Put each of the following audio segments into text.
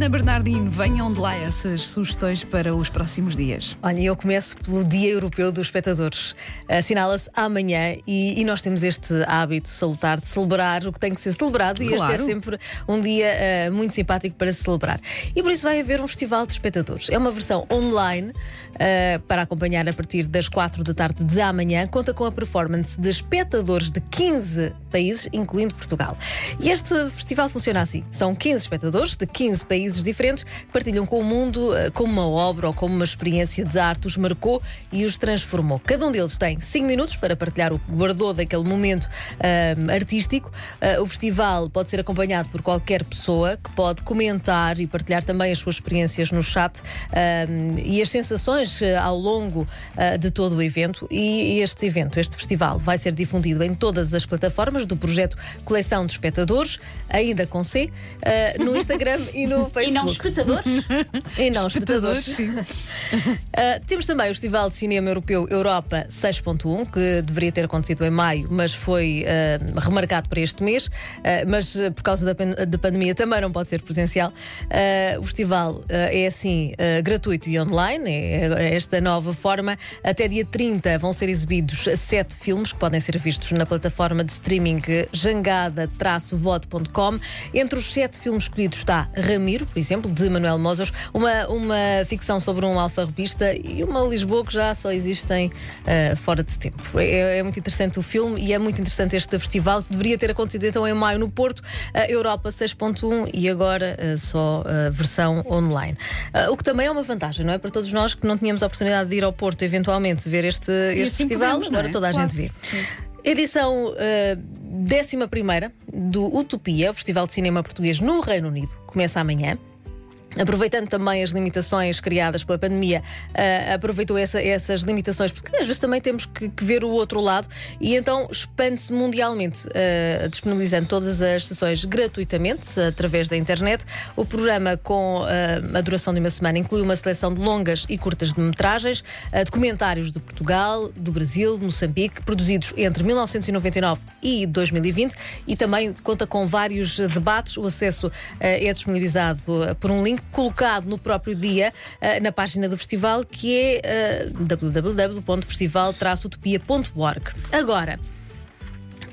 Ana Bernardino, venham de lá essas sugestões para os próximos dias. Olha, eu começo pelo Dia Europeu dos Espectadores. Assinala-se amanhã e, e nós temos este hábito salutar de celebrar o que tem que ser celebrado e este Claro. é sempre um dia eh, muito simpático para se celebrar. E por isso vai haver um festival de espectadores. É uma versão online eh, para acompanhar a partir das 4 da tarde de amanhã. Conta com a performance de espectadores de 15 países, incluindo Portugal. E este festival funciona assim: são 15 espectadores de 15 países diferentes que partilham com o mundo eh, como uma obra ou como uma experiência de arte os marcou e os transformou. Cada um deles tem 5 minutos para partilhar o que guardou daquele momento ahm, artístico. Ah, o festival pode ser acompanhado por qualquer pessoa que pode comentar e partilhar também as suas experiências no chat ahm, e as sensações eh, ao longo de todo o evento. E este evento, este festival, vai ser difundido em todas as plataformas do projeto Coleção de Espectadores, ainda com C, no Instagram e no Facebook. E não espectadores? E não Espectadores, espectadores. Uh, temos também o Festival de Cinema Europeu Europa 6.1, que deveria ter acontecido em maio, mas foi uh, remarcado para este mês. Uh, mas uh, por causa da, pan- da pandemia também não pode ser presencial. Uh, o festival uh, é assim uh, gratuito e online, é, é esta nova forma. Até dia 30 vão ser exibidos sete filmes que podem ser vistos na plataforma de streaming jangada-vote.com. Entre os sete filmes escolhidos está Ramiro, por exemplo, de Manuel Mozos, uma, uma ficção sobre um alfarrobista e uma Lisboa que já só existem ah, fora de tempo. É, é muito interessante o filme e é muito interessante este festival que deveria ter acontecido então em maio no Porto, a Europa 6.1 e agora ah, só a versão online. O que também é uma vantagem, não é? Para todos nós que não tínhamos a oportunidade de ir ao Porto eventualmente ver este, este assim festival, podemos, agora é? toda a Claro. gente vê. Edição eh, décima primeira do Utopia, o Festival de Cinema Português no Reino Unido, começa amanhã. Aproveitando também as limitações criadas pela pandemia, eh, aproveitou essa- essas limitações, porque às vezes também temos que, que ver o outro lado, e então expande-se mundialmente, eh, disponibilizando todas as sessões gratuitamente, através da internet. O programa, com eh, a duração de uma semana, inclui uma seleção de longas e curtas de metragens, documentários de Portugal, do Brasil, de Moçambique, produzidos entre 1999 e 2020, e também conta com vários debates. O acesso é disponibilizado por um link colocado no próprio dia eh, na página do festival, que é eh, www.festival-utopia.org. Agora.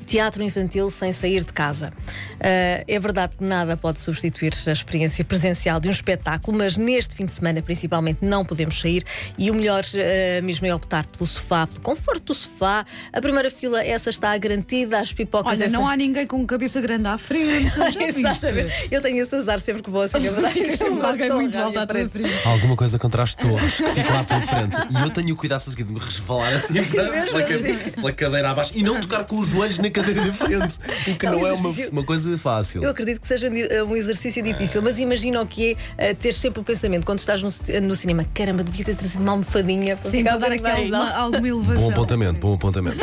Teatro infantil sem sair de casa. Ah, é verdade que nada pode substituir a experiência presencial de um espetáculo, mas neste fim de semana, principalmente, não podemos sair e o melhor ah, mesmo é optar pelo sofá, pelo conforto do sofá. A primeira fila, essa está garantida, as pipocas. Olha, essa... não há ninguém com cabeça grande à frente. Exatamente. Eu tenho esse azar sempre que vou assim, é verdade. alguém muito à tua frente. Alguma coisa contra as torres que ficam à tua frente. E eu tenho o cuidado de me resvalar assim pela, ca- pela cadeira abaixo e não tocar com os joelhos na cadeira da frente. O que não é uma, uma coisa fácil. Eu acredito que seja um um exercício difícil, mas imagina o que é uh, ter sempre o pensamento quando estás no, no cinema: caramba, devia ter trazido uma almofadinha para Sim, ficar para dar aquela, alguma elevação. Bom apontamento, bom apontamento.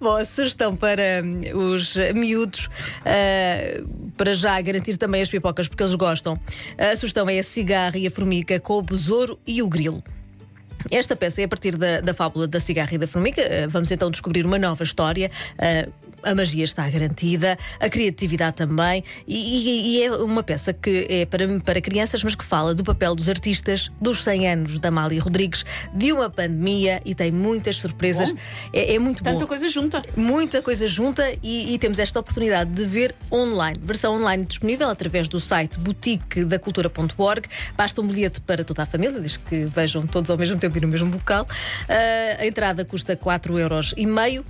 Bom, a sugestão para hum, os miúdos, uh, para já garantir também as pipocas, porque eles gostam. A sugestão é a cigarra e a formiga com o besouro e o grilo. Esta peça é a partir da, da fábula da cigarra e da formiga. Eh, Vamos então descobrir uma nova história. Eh, a magia está garantida, a criatividade também, e, e- é uma peça que é para, para crianças, mas que fala do papel dos artistas, dos 100 anos da Amália Rodrigues, de uma pandemia e tem muitas surpresas. É, é muito Tanta bom. coisa junta. Muita coisa junta e, e temos esta oportunidade de ver online. Versão online disponível através do site boutiquedacultura.org. Basta um bilhete para toda a família, diz que vejam todos ao mesmo tempo e no mesmo local. Ah, a entrada custa 4,5 euros. E meio,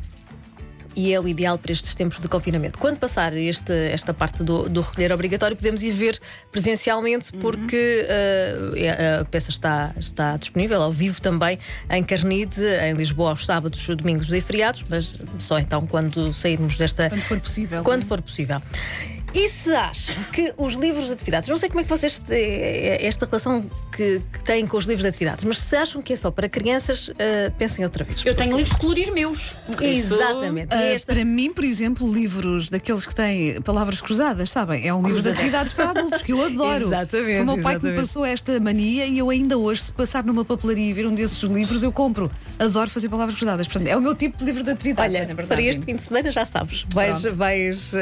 e é o ideal para estes tempos de confinamento. Quando passar este, esta parte do, do recolher obrigatório, podemos ir ver presencialmente, porque uh, é- a peça está, está disponível ao vivo também em Carnide, em Lisboa, aos sábados, domingos e feriados, mas só então quando sairmos desta. Quando for possível. Quando for possível. E se acham que os livros de atividades, não sei como é que vocês. eh, esta relação que têm com os livros de atividades. Mas se acham que é só para crianças, uh, pensem outra vez. Eu tenho livros de colorir meus. Exatamente. Ah, E esta- Para mim, por exemplo, livros daqueles que têm palavras cruzadas, sabem? É um livro de atividades para adultos que eu adoro. Exatamente, Foi o meu pai que me exatamente. passou esta mania e eu ainda hoje, se passar numa papelaria e ver um desses livros, eu compro. Adoro fazer palavras cruzadas. Portanto, é o meu tipo de livro de atividades. Olha, na verdade. para este fim de semana já sabes. Vais, Pronto. vais uh,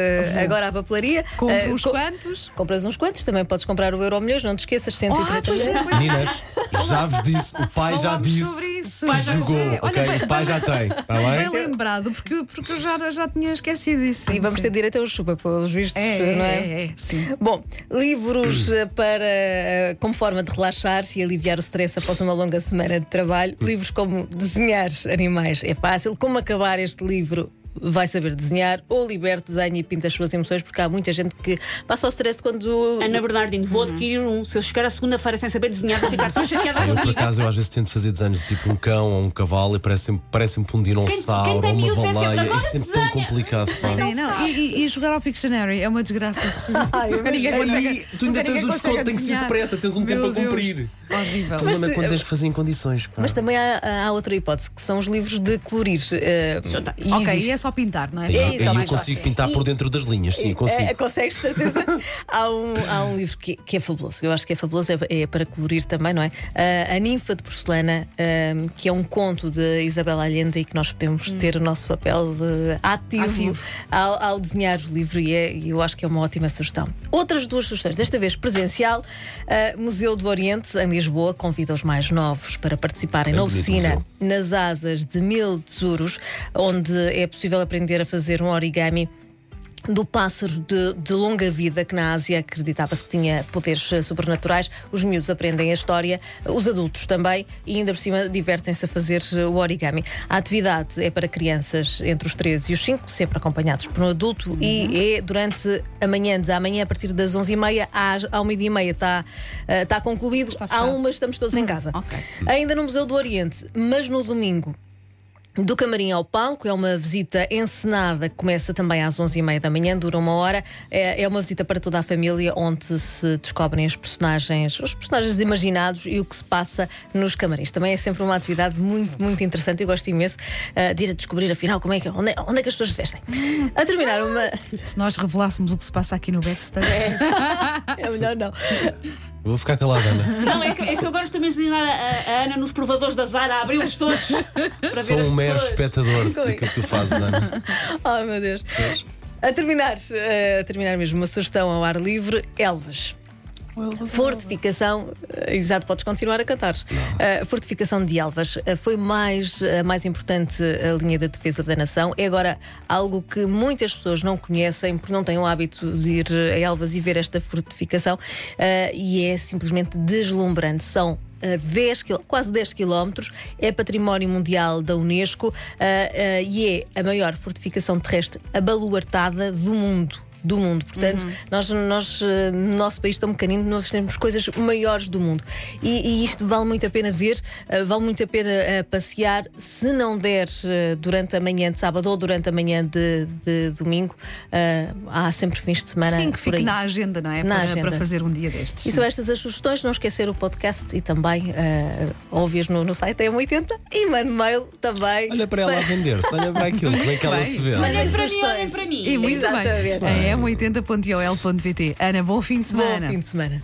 agora à papelaria. Compro uh, uns co- quantos. Compras uns quantos, também podes comprar o Euro Milhões, não te esqueças, Ah, 130 pois é, pois é. Meninas, já vos disse, o pai já Falámos disse. sobre isso. que já jogou, sei. ok? Olha, o pai já tem, está Bem bem? lembrado, porque, porque eu já, já tinha esquecido isso. E vamos ter direito a um chupa, pelos vistos, É, não é? é, é, sim. Bom, livros eh, para eh, como forma de relaxar e aliviar o stress após uma longa semana de trabalho. Livros como desenhar animais é fácil. Como acabar este livro? Vai saber desenhar ou liberte, desenha e pinta as suas emoções, porque há muita gente que passa o stress quando. Ana Bernardino, vou adquirir um. Se eu chegar a segunda-feira sem saber desenhar, vou ficar tão chateada Eu, por acaso, eu às vezes tento fazer desenhos de tipo um cão ou um cavalo e parece-me parece um dinossauro quem tem ou uma é sempre, baleia. "Agora É sempre tão desenha." complicado. Sim, não. E, e- jogar ao Pictionary é uma desgraça. Ai, eu ninguém consegue- tu ainda nunca tens ninguém o consegue desconto, tem que ser adivinhar. depressa, tens um Meu tempo a Deus. cumprir. Horrível. Problema é quando tens que fazer em condições. pá. Mas também há, há outra hipótese, que são os livros de colorir. eh, e Ok, existe- e é só pintar, não é? Aí É eu- isso, é eu consigo fácil. pintar por dentro das linhas, sim, consigo. É, consegues, certeza. há, um, há um livro que, que é fabuloso. Eu acho que é fabuloso, é, é para colorir também, não é? Ah, a Ninfa de Porcelana, que é um conto de Isabel Allende e que nós podemos ter o nosso papel de ativo, Ativo. Ao, ao desenhar o livro, e, é- e eu acho que é uma ótima sugestão. Outras duas sugestões, desta vez presencial, ah, Museu do Oriente, em Lisboa, convida os mais novos para participarem É na oficina nas asas de mil tesouros, onde é possível aprender a fazer um origami do pássaro de, de longa vida que na Ásia acreditava-se que tinha poderes eh, sobrenaturais. Os miúdos aprendem a história, os adultos também, e ainda por cima divertem-se a fazer eh, o origami. A atividade é para crianças entre os 13 e os 5, sempre acompanhados por um adulto, e é durante a manhã, de amanhã, a partir das 11h30 às, ao meio-dia e meia está, está concluído. Está Há fechado. uma estamos todos em casa. ok. Ainda no Museu do Oriente, mas no domingo. Do camarim ao palco, é uma visita encenada que começa também às 11h30 da manhã, dura uma hora. É, é uma visita para toda a família, onde se descobrem os personagens, os personagens imaginados e o que se passa nos camarins. Também é sempre uma atividade muito, muito interessante. Eu gosto imenso ah, de ir a descobrir, afinal, como é que, onde, é, onde é que as pessoas se vestem. A terminar, uma. Se nós revelássemos o que se passa aqui no backstage. É melhor não. Vou ficar calada, Ana. Não, é que, é que eu agora estou a imaginar a, a Ana nos provadores da Zara a abri-los todos para ver Sou as um mero pessoas. espectador daquilo que tu fazes, Ana. Oh, meu Deus. A terminar, eh, a terminar mesmo, uma sugestão ao ar livre: Elvas. Fortificação, eh, exato, podes continuar a cantar. Eh, fortificação de Elvas eh, foi mais, a mais importante a linha da defesa da nação. É agora algo que muitas pessoas não conhecem porque não têm o hábito de ir a Elvas e ver esta fortificação e é simplesmente deslumbrante. São a 10 quil- quase 10 quilómetros, é património mundial da Unesco ah, ah, e é a maior fortificação terrestre abaluartada do mundo. Do mundo, portanto, nós, nós eh, no nosso país tão pequenino, nós temos coisas maiores do mundo e, e isto vale muito a pena ver, eh, vale muito a pena eh, passear. Se não der durante a manhã de sábado ou durante a manhã de, de domingo, há sempre fins de semana. Sim, que fique na agenda, não é? Na para, agenda. para fazer um dia destes. E são estas as sugestões, não esquecer o podcast e também uh, ouvir no, no site M80 e mande mail também. Olha para ela a vender-se, olha para aquilo, como é que ela se vê. Olhem para mim, olhem para mim. E muito Exatamente. bem. É m80.ol.pt. Ana, bom fim de Bom semana. fim de semana.